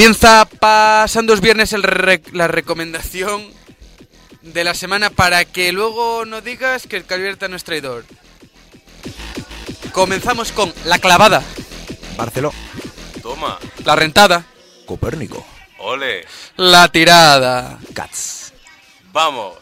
Comienza pasando los viernes el re- la recomendación de la semana para que luego no digas que el Calvierta no es traidor. Comenzamos con la clavada, Barceló. Toma. la rentada, Copérnico. Ole. la tirada. Cats. Vamos.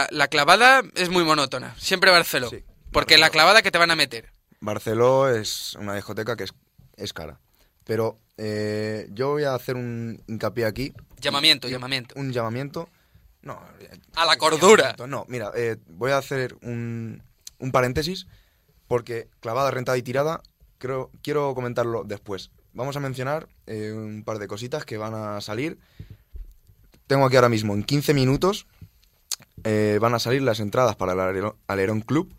La, cla- la clavada es muy monótona, siempre Barceló. Sí, porque Barceló. la clavada que te van a meter. Barceló es una discoteca que es, es cara. Pero eh, yo voy a hacer un hincapié aquí. Llamamiento, Un- llamamiento. Un llamamiento. No. eh, A la cordura. No, mira, eh, voy a hacer un, un paréntesis porque clavada, rentada y tirada, creo, quiero comentarlo después. Vamos a mencionar eh, un par de cositas que van a salir. Tengo aquí ahora mismo, en 15 minutos, eh, van a salir las entradas para el Alerón, Alerón Club,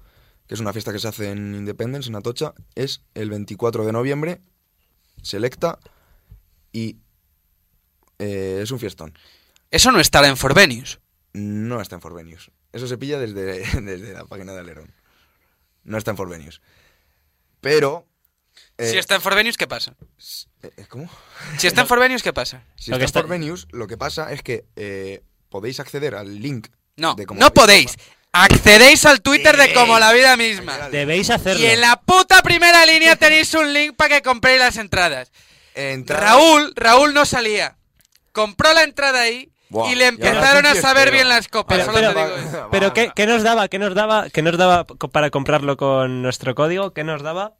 que es una fiesta que se hace en Independence, en Atocha. Es el 24 de noviembre, selecta y eh, es un fiestón. Eso no estará en Forvenius. No está en Forvenius. Eso se pilla desde, desde la página de Alerón. No está en Forvenius. Pero... eh, Si está en Forvenius, ¿qué pasa? ¿Cómo? Si está en Forvenius, ¿qué pasa? Si está en Forvenius, lo que pasa es que eh, podéis acceder al link No, no podéis. Accedéis al Twitter de Como la Vida misma. Debéis hacerlo. Y en la puta primera línea tenéis un link para que compréis las entradas. Entrada- Raúl, Raúl no salía. Compró la entrada ahí Buah, y le empezaron a saber bien las copas. Pero, solo pero- te digo eso. pero ¿qué, qué nos daba? ¿Qué nos daba? ¿Qué nos daba para comprarlo con nuestro código? ¿Qué nos daba?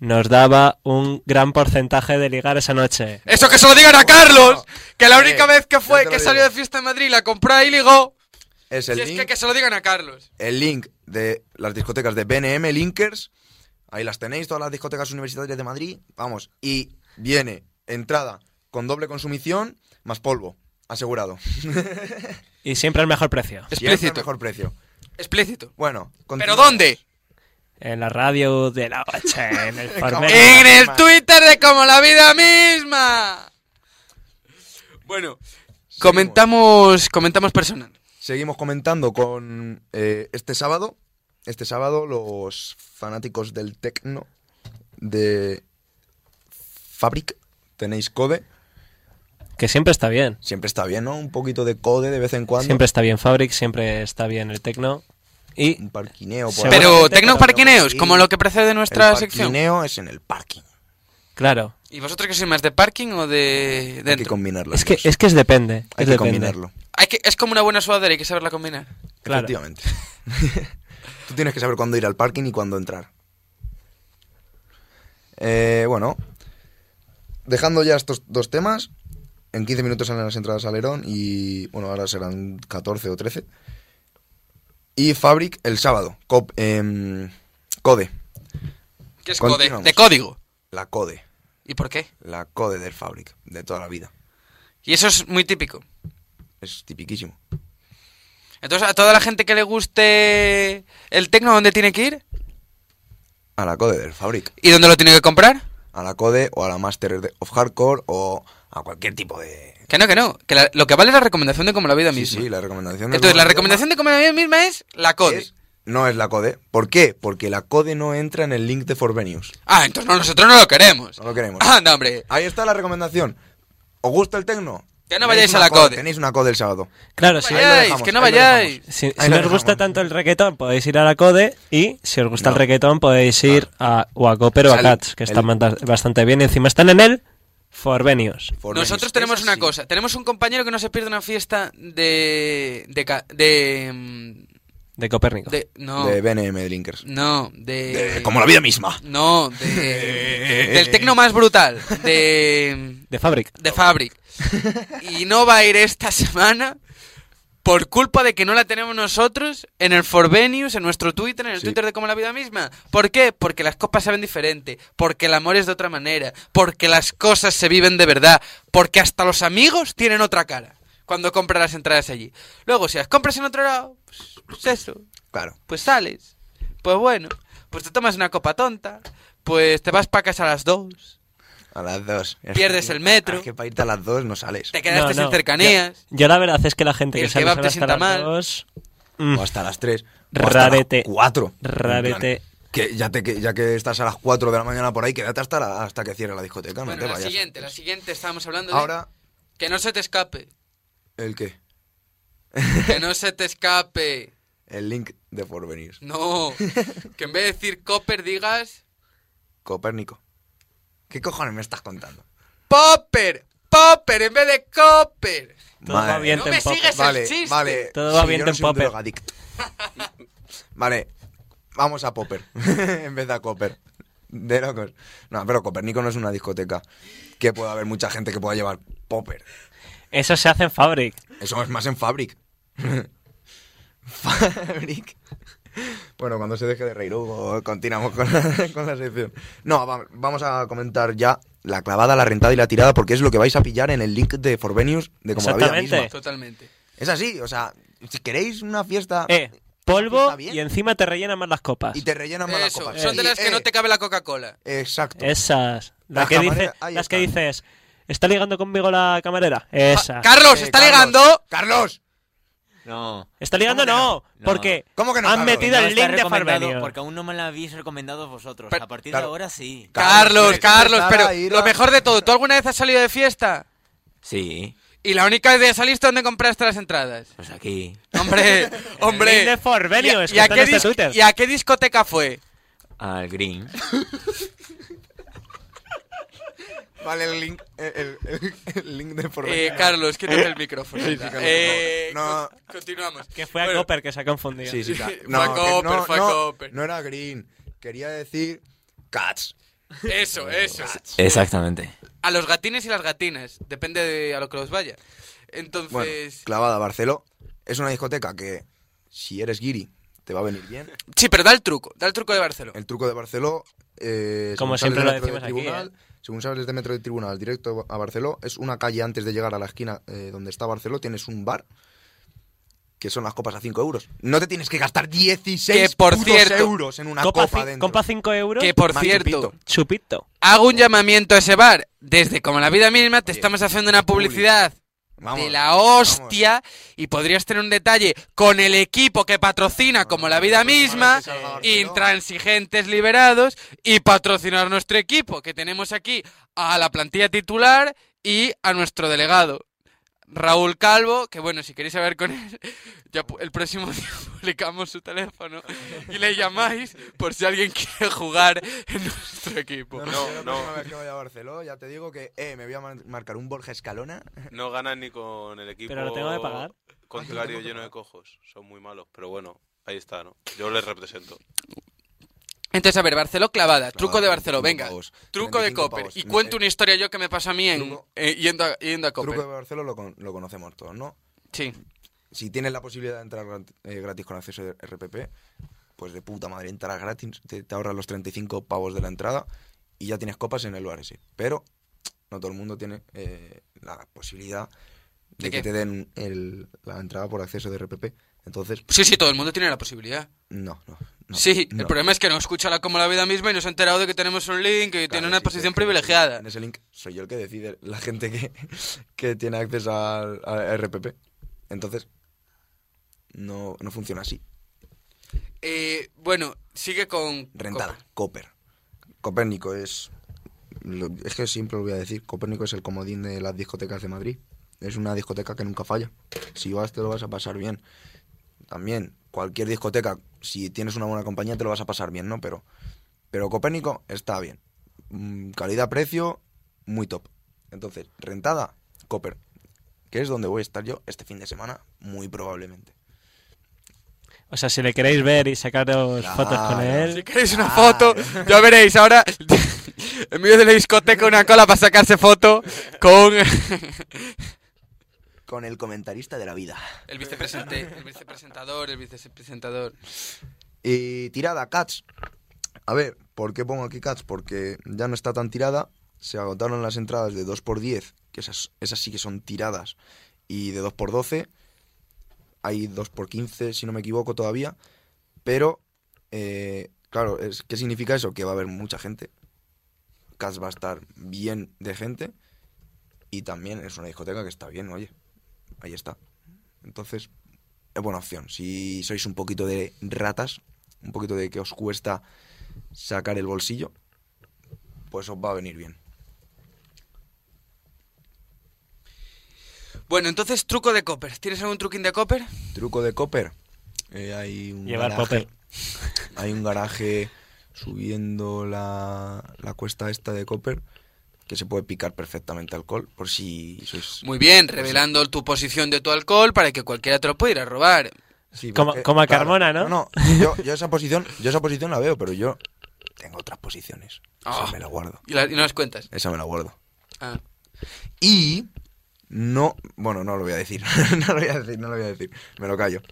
Nos daba un gran porcentaje de ligar esa noche. Eso que se lo digan a Carlos, que la única Eh, vez que fue que salió de fiesta en Madrid la compró ahí y ligó. Es el Si es link, que, que se lo digan a Carlos. el link de las discotecas de BNM Linkers. Ahí las tenéis, todas las discotecas universitarias de Madrid. Vamos. Y viene entrada con doble consumición más polvo. Asegurado. Y siempre al mejor precio. Siempre Explícito. mejor precio. Explícito. Bueno, ¿Pero dónde? En la radio de la noche, en el Formen. En el Twitter de Como la Vida misma. Bueno, comentamos, comentamos personal. Seguimos comentando con eh, este sábado. Este sábado los fanáticos del tecno de Fabric tenéis code. Que siempre está bien. Siempre está bien, ¿no? Un poquito de code de vez en cuando. Siempre está bien Fabric, siempre está bien el Tecno. Y Un parquineo por Pero ahí. tecnoparquineos, como lo que precede nuestra el sección. parquineo es en el parking. claro, ¿Y vosotros que sois más de parking o de Hay que combinarlo. es que, es que es depende. Hay es que depende. combinarlo. Hay que, es como una buena sudadera, hay que saberla combinar. Claro. Efectivamente. Tú tienes que saber cuándo ir al parking y cuándo entrar. Eh, bueno, dejando ya estos dos temas, en 15 minutos salen las entradas al Alerón y, bueno, ahora serán 14 o 13. Y Fabric el sábado, em, Code, ¿Qué es code? De código. la Code, ¿Y por qué? la Code del Fabric, de toda la vida. Y eso es muy típico. Es tipiquísimo. Entonces, a toda la gente que le guste el tecno, ¿dónde tiene que ir? A la Code del Fabric. ¿Y dónde lo tiene que comprar? A la Code o a la Master of Hardcore o a cualquier tipo de... Que no, que no. Que la- lo que vale es la recomendación de como la vida Sí, misma. sí, la recomendación del Entonces, la recomendación de como la vida misma es la code. es- no es la Code. ¿Por qué? Porque la Code no entra en el link de Forvenius. Ah, entonces no, nosotros no lo queremos. No lo queremos. Anda, hombre. Ahí está la recomendación. ¿Os gusta el tecno? Que no vayáis a la Code. Tenéis una Code el sábado. Claro, si, lo Vayáis, que no vayáis. si, no os gusta tanto el reggaetón, podéis ir a la Code. Y si os gusta No. el reggaetón, podéis ir a, o a Cooper o O a sea, Cats, que el- están bastante bien. Y encima están en el Forvenius. Nosotros tenemos una cosa. Tenemos un compañero que no se pierde una fiesta de. de. ca- de, De Copérnico. De, no, De BNM Drinkers. no, de... De- como la vida misma. No, de, del tecno más brutal, de, De Fabric. de Fabric. Y no va a ir esta semana por culpa de que no la tenemos nosotros en el Forvenius, en nuestro Twitter, en el Sí. Twitter de Como la Vida Misma. ¿Por qué? Porque las copas saben diferente, porque el amor es de otra manera, porque las cosas se viven de verdad, porque hasta los amigos tienen otra cara cuando compras las entradas allí. Luego, si las compras en otro lado, pues, pues eso, Claro. pues sales. Pues bueno, pues te tomas una copa tonta, pues te vas para casa a las dos, A las dos. Pierdes el metro. Es que para irte a las dos no sales. te quedaste No, no. sin cercanías. Yo, yo la verdad es que la gente que el sale solo te hasta las mal. dos, mm, O hasta las tres. O hasta las cuatro. Rarete. En plan, Que ya, te, que ya que estás a las 4 de la mañana por ahí, quédate hasta, la- hasta que cierre la discoteca. Bueno, no te la vayas. siguiente, la siguiente estábamos hablando de Ahora, que no se te escape, ¿el qué? que no se te escape. El link de Porvenir. No, que en vez de decir Copper digas Copérnico. ¿Qué cojones me estás contando? Popper, Popper en vez de Copper. todo va bien No en me Popper. sigues el Vale, chiste. vale. Todo va Sí, bien yo no en soy un Popper. drogadicto. vale, vamos a Popper. en vez de a Copper. De locos. No, pero Copérnico no es una discoteca que pueda haber mucha gente que pueda llevar Popper. Eso se hace en Fabric. Eso es más en Fabric. Fabric. Bueno, cuando se deje de reír, Hugo, continuamos con la, con la sección. No, va- vamos a comentar ya la clavada, la rentada y la tirada, porque es lo que vais a pillar en el link de Forvenius de como la vida misma. Totalmente. Es así, o sea, si queréis una fiesta Eh, polvo y encima te rellenan más las copas. y te rellenan más las copas. son de las que eh, no te cabe la Coca-Cola. Exacto. Esas. Las Las que, dice, las que dices, ¿está ligando conmigo la camarera? Esa. Ah, Carlos, Eh, está Carlos. ligando. ¡Carlos! No. ¿Está ligando? ¿Cómo que No, no? porque ¿Cómo que no, han Carlos? metido No el link de Farbenio. Porque aún no me la habéis recomendado vosotros. Pero- a partir claro. de ahora sí. Carlos, Carlos, pero lo mejor de todo, ¿tú alguna vez has salido de fiesta? Sí. Y la única vez que saliste, ¿dónde compraste las entradas? Pues aquí. Hombre, hombre. link de Forvenio, ¿Y a- es y que a está qué este. ¿Y a qué discoteca fue? Al Green. Vale, el link, el, el- el link de Forvenius. Eh, Carlos, quítate el micrófono. Sí, sí, Carlos, eh, por. No. con- continuamos. Que fue a Bueno, Copper que se ha confundido. Sí, sí, claro. Fue No, a Copper, no, fue a no, Copper. no era Green. Quería decir Cats. Eso, eso. Exactamente. A los gatines y las gatinas. Depende de a lo que los vaya. Bueno, Entonces. clavada Barceló. Es una discoteca que, si eres guiri, te va a venir bien. Sí, pero da el truco. Da el truco de Barcelona. El truco de Barceló. Eh, Como siempre lo decimos de aquí, ¿eh? Según sales de Metro de Tribunal directo a Barceló, es una calle antes de llegar a la esquina eh, donde está Barceló. Tienes un bar que son las copas a 5 euros. No te tienes que gastar 16 Que, por cierto, euros en una Copa, copa copa 5 euros. Que por cierto, chupito. Chupito. hago un llamamiento a ese bar. Desde como la vida misma, te estamos haciendo una publicidad Vamos, de la hostia y podrías tener un detalle con el equipo que patrocina como la vida misma, salga Barceló. intransigentes liberados y patrocinar nuestro equipo, que tenemos aquí a la plantilla titular y a nuestro delegado. Raúl Calvo, que bueno, si queréis hablar con él, ya el próximo día publicamos su teléfono y le llamáis por si alguien quiere jugar en nuestro equipo. No, no, No, la próxima vez que vaya a Barceló, ya te digo que eh, me voy a mar- marcar un Borja Escalona. No ganan ni con el equipo. Pero lo tengo que pagar. Contrario lleno de cojos. Son muy malos. Pero bueno, ahí está, ¿no? Yo les represento. Entonces, a ver, Barceló clavada, truco de Barceló, 35 venga. Truco de 35 Copper. Y cuento una historia yo que me pasó a mí en, eh, yendo, a, yendo a Copper. Truco de Barceló lo, con- lo conocemos todos, ¿no? Sí. Si tienes la posibilidad de entrar eh, gratis con acceso de RPP, pues de puta madre, entras gratis, te, te ahorras los 35 pavos de la entrada y ya tienes copas en el bar ese. Pero no todo el mundo tiene eh, la posibilidad de, ¿De que qué? te den el- la entrada por acceso de RPP. Entonces, Sí, sí, todo el mundo tiene la posibilidad. no, no. no, sí, no. el problema es que no escucha la como la vida misma y nos ha enterado de que tenemos un link y Claro, tiene una sí, posición que privilegiada. En ese link soy yo el que decide la gente que, que tiene acceso al, a RPP. Entonces, no, no funciona así. Eh, bueno, sigue con... Rentada, Copper. Copérnico es. lo- es que siempre lo voy a decir. Copérnico es el comodín de las discotecas de Madrid. Es una discoteca que nunca falla. Si vas, te lo vas a pasar bien. También, cualquier discoteca, si tienes una buena compañía, te lo vas a pasar bien, ¿no? Pero, pero Copérnico está bien. Mm, Calidad-precio, muy top. Entonces, rentada, Copper. Que es donde voy a estar yo este fin de semana, muy probablemente. O sea, si le queréis ver y sacaros Claro. fotos con Si él. queréis una foto, ya veréis ahora en medio de la discoteca una cola para sacarse foto con Con el comentarista de la vida. el, vicepresente- el vicepresentador, el vicepresentador. Y tirada, Cats. A ver, ¿por qué pongo aquí Cats? Porque ya no está tan tirada. Se agotaron las entradas de 2x10, que esas, esas sí que son tiradas, y de 2x12. Hay 2x15, si no me equivoco, todavía. Pero, eh, claro, es, ¿qué significa eso? Que va a haber mucha gente. Cats va a estar bien de gente. Y también es una discoteca que está bien, oye. Ahí está. Entonces, es buena opción. Si sois un poquito de ratas, un poquito de que os cuesta sacar el bolsillo, pues os va a venir bien. Bueno, entonces truco de Copper. ¿Tienes algún truquín de Copper? Truco de Copper. Eh, hay un Llevar garaje. popper. Hay un garaje subiendo la, la cuesta esta de Copper que se puede picar perfectamente alcohol por si sois... Muy bien, revelando tu posición de tu alcohol para que cualquiera te lo pueda ir a robar. Sí, Como- porque- como a Carmona, ¿no? No, yo, yo esa posición, yo esa posición la veo, pero yo tengo otras posiciones. Esa Ah. me la guardo. Y, la- y no las cuentas. Esa me la guardo. Ah. Y no, bueno, no lo voy a decir. no lo voy a decir, no lo voy a decir. Me lo callo.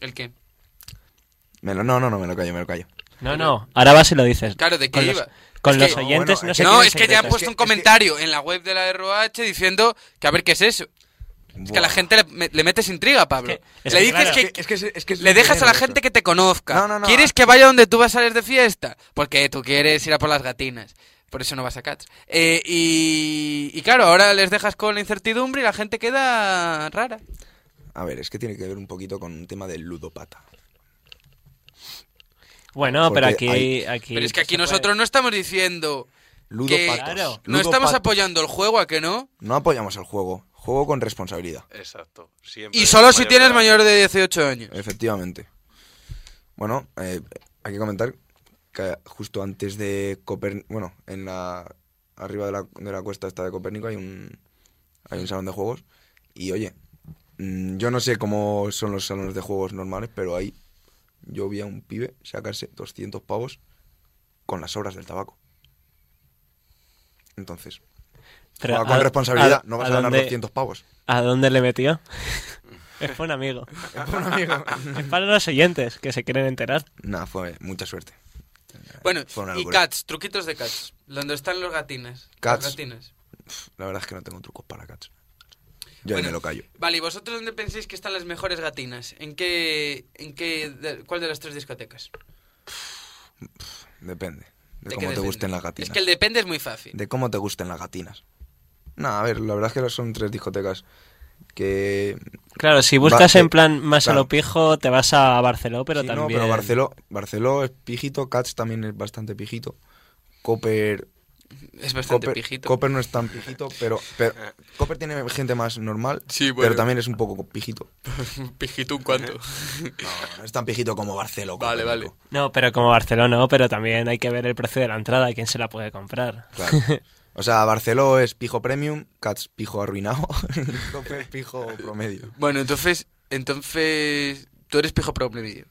¿El qué? Me lo- no, no, no, me lo callo, me lo callo. No, no. Ahora vas y lo dices. Claro, ¿de qué iba? Los, con Es los que- oyentes bueno, no que- no, es que ya han puesto que- un que- comentario en la web de la ROH diciendo que a ver qué es eso. Es que a la gente le, me- le metes intriga, Pablo. Es le dices claro. que, le dejas a la eso. gente que te conozca. No, no, no. ¿Quieres que vaya donde tú vas a salir de fiesta? Porque tú quieres ir a por las gatinas. Por eso no vas a Cats. Eh, y, y claro, ahora les dejas con la incertidumbre y la gente queda rara. A ver, es que tiene que ver un poquito con un tema del ludopata. Bueno, pero aquí, hay- aquí. Pero es que aquí nosotros no estamos diciendo... Ludopatos. Claro. No estamos apoyando el juego, ¿a que no? No apoyamos el juego. Juego con responsabilidad. Exacto. Siempre Y solo si tienes mayor de 18 años. Efectivamente. Bueno, eh, hay que comentar que justo antes de Copérnico, bueno, en la arriba de la, de la cuesta esta de Copérnico hay un hay un salón de juegos y oye, mm, yo no sé cómo son los salones de juegos normales, pero ahí yo vi a un pibe sacarse 200 pavos con las sobras del tabaco. Entonces, Pero juega con a- responsabilidad, a- no vas a a, ganar dónde- 200 pavos. ¿A dónde le metió? es para un amigo. es para los oyentes que se quieren enterar. Nada, fue mucha suerte. Bueno, Fue una y. Cats, truquitos de Cats. ¿Dónde están los gatines? Cats. Las gatinas. La verdad es que no tengo trucos para cats. Yo ahí Bueno, me lo callo. Vale, ¿y vosotros dónde pensáis que están las mejores gatinas? ¿En qué, en qué, de- cuál de las tres discotecas? Depende. De, ¿De qué cómo te depende? gusten las gatinas. Es que el depende es muy fácil. De cómo te gusten las gatinas. No, a ver, la verdad es que son tres discotecas que... Claro, si buscas Va- en plan más a lo pijo, te vas a Barceló, pero Sí, no, también. pero Barceló, Barceló es pijito, Cats también es bastante pijito. Copper... Es bastante Copper, pijito. Copper no es tan pijito, pero, pero Copper tiene gente más normal, Sí, bueno. pero también es un poco pijito. pijito un cuanto. No, no es tan pijito como Barceló. Vale, vale. No, pero como Barcelona no, pero también hay que ver el precio de la entrada, quién se la puede comprar. Claro. O sea, Barceló es pijo premium, Cats pijo arruinado, Copper pijo promedio. bueno, entonces, entonces, tú eres pijo promedio.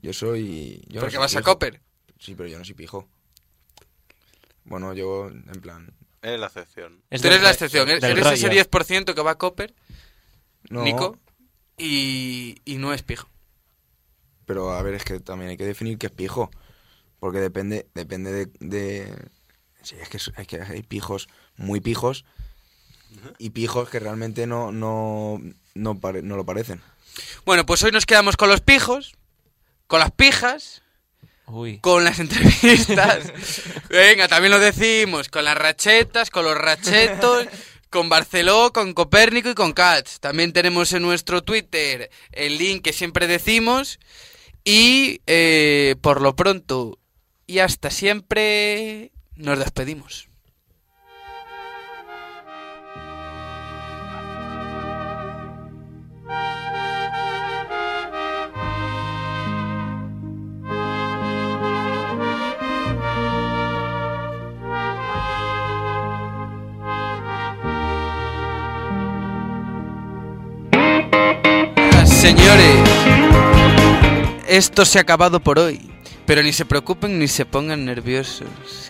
Yo soy... Yo no Porque soy vas a. Copper. Sí, pero yo no soy pijo. Bueno, yo, en plan... Es la excepción. Es tú eres la excepción. Eres, eres ese rollo. 10% que va a Copper, No, Nico, y, y no es pijo. pero a ver, es que también hay que definir qué es pijo. Porque depende, depende de... de- Sí, es que, es- es que hay pijos muy pijos y pijos que realmente no, no, no, pare- no lo parecen. Bueno, pues hoy nos quedamos con los pijos, con las pijas, Uy. con las entrevistas. Venga, también lo decimos, con las rachetas, con los rachetos, con Barceló, con Copérnico y con Cats. También tenemos en nuestro Twitter el link que siempre decimos. Y eh, por lo pronto y hasta siempre nos despedimos. Señores, esto se ha acabado por hoy. Pero ni se preocupen ni se pongan nerviosos.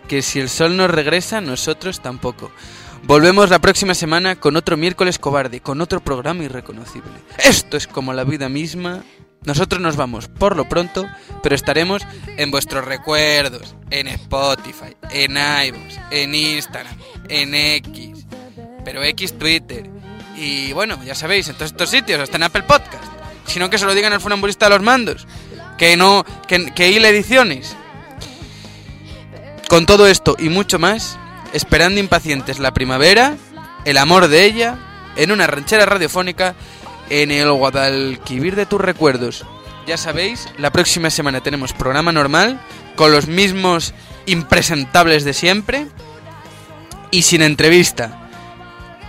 Que si el sol no regresa, nosotros tampoco. Volvemos la próxima semana con otro miércoles cobarde, con otro programa irreconocible. Esto es como la vida misma. Nosotros nos vamos por lo pronto, pero estaremos en vuestros recuerdos, en Spotify, en iVoox, en Instagram, en X, pero X Twitter. Y bueno, ya sabéis, en todos estos sitios, hasta en Apple Podcast. Si no, que se lo digan al funambulista de los mandos. Que no, que, que ediciones. Con todo esto y mucho más, esperando impacientes la primavera, el amor de ella, en una ranchera radiofónica, en el Guadalquivir de tus recuerdos. Ya sabéis, la próxima semana tenemos programa normal, con los mismos impresentables de siempre, y sin entrevista.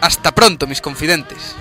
Hasta pronto, mis confidentes.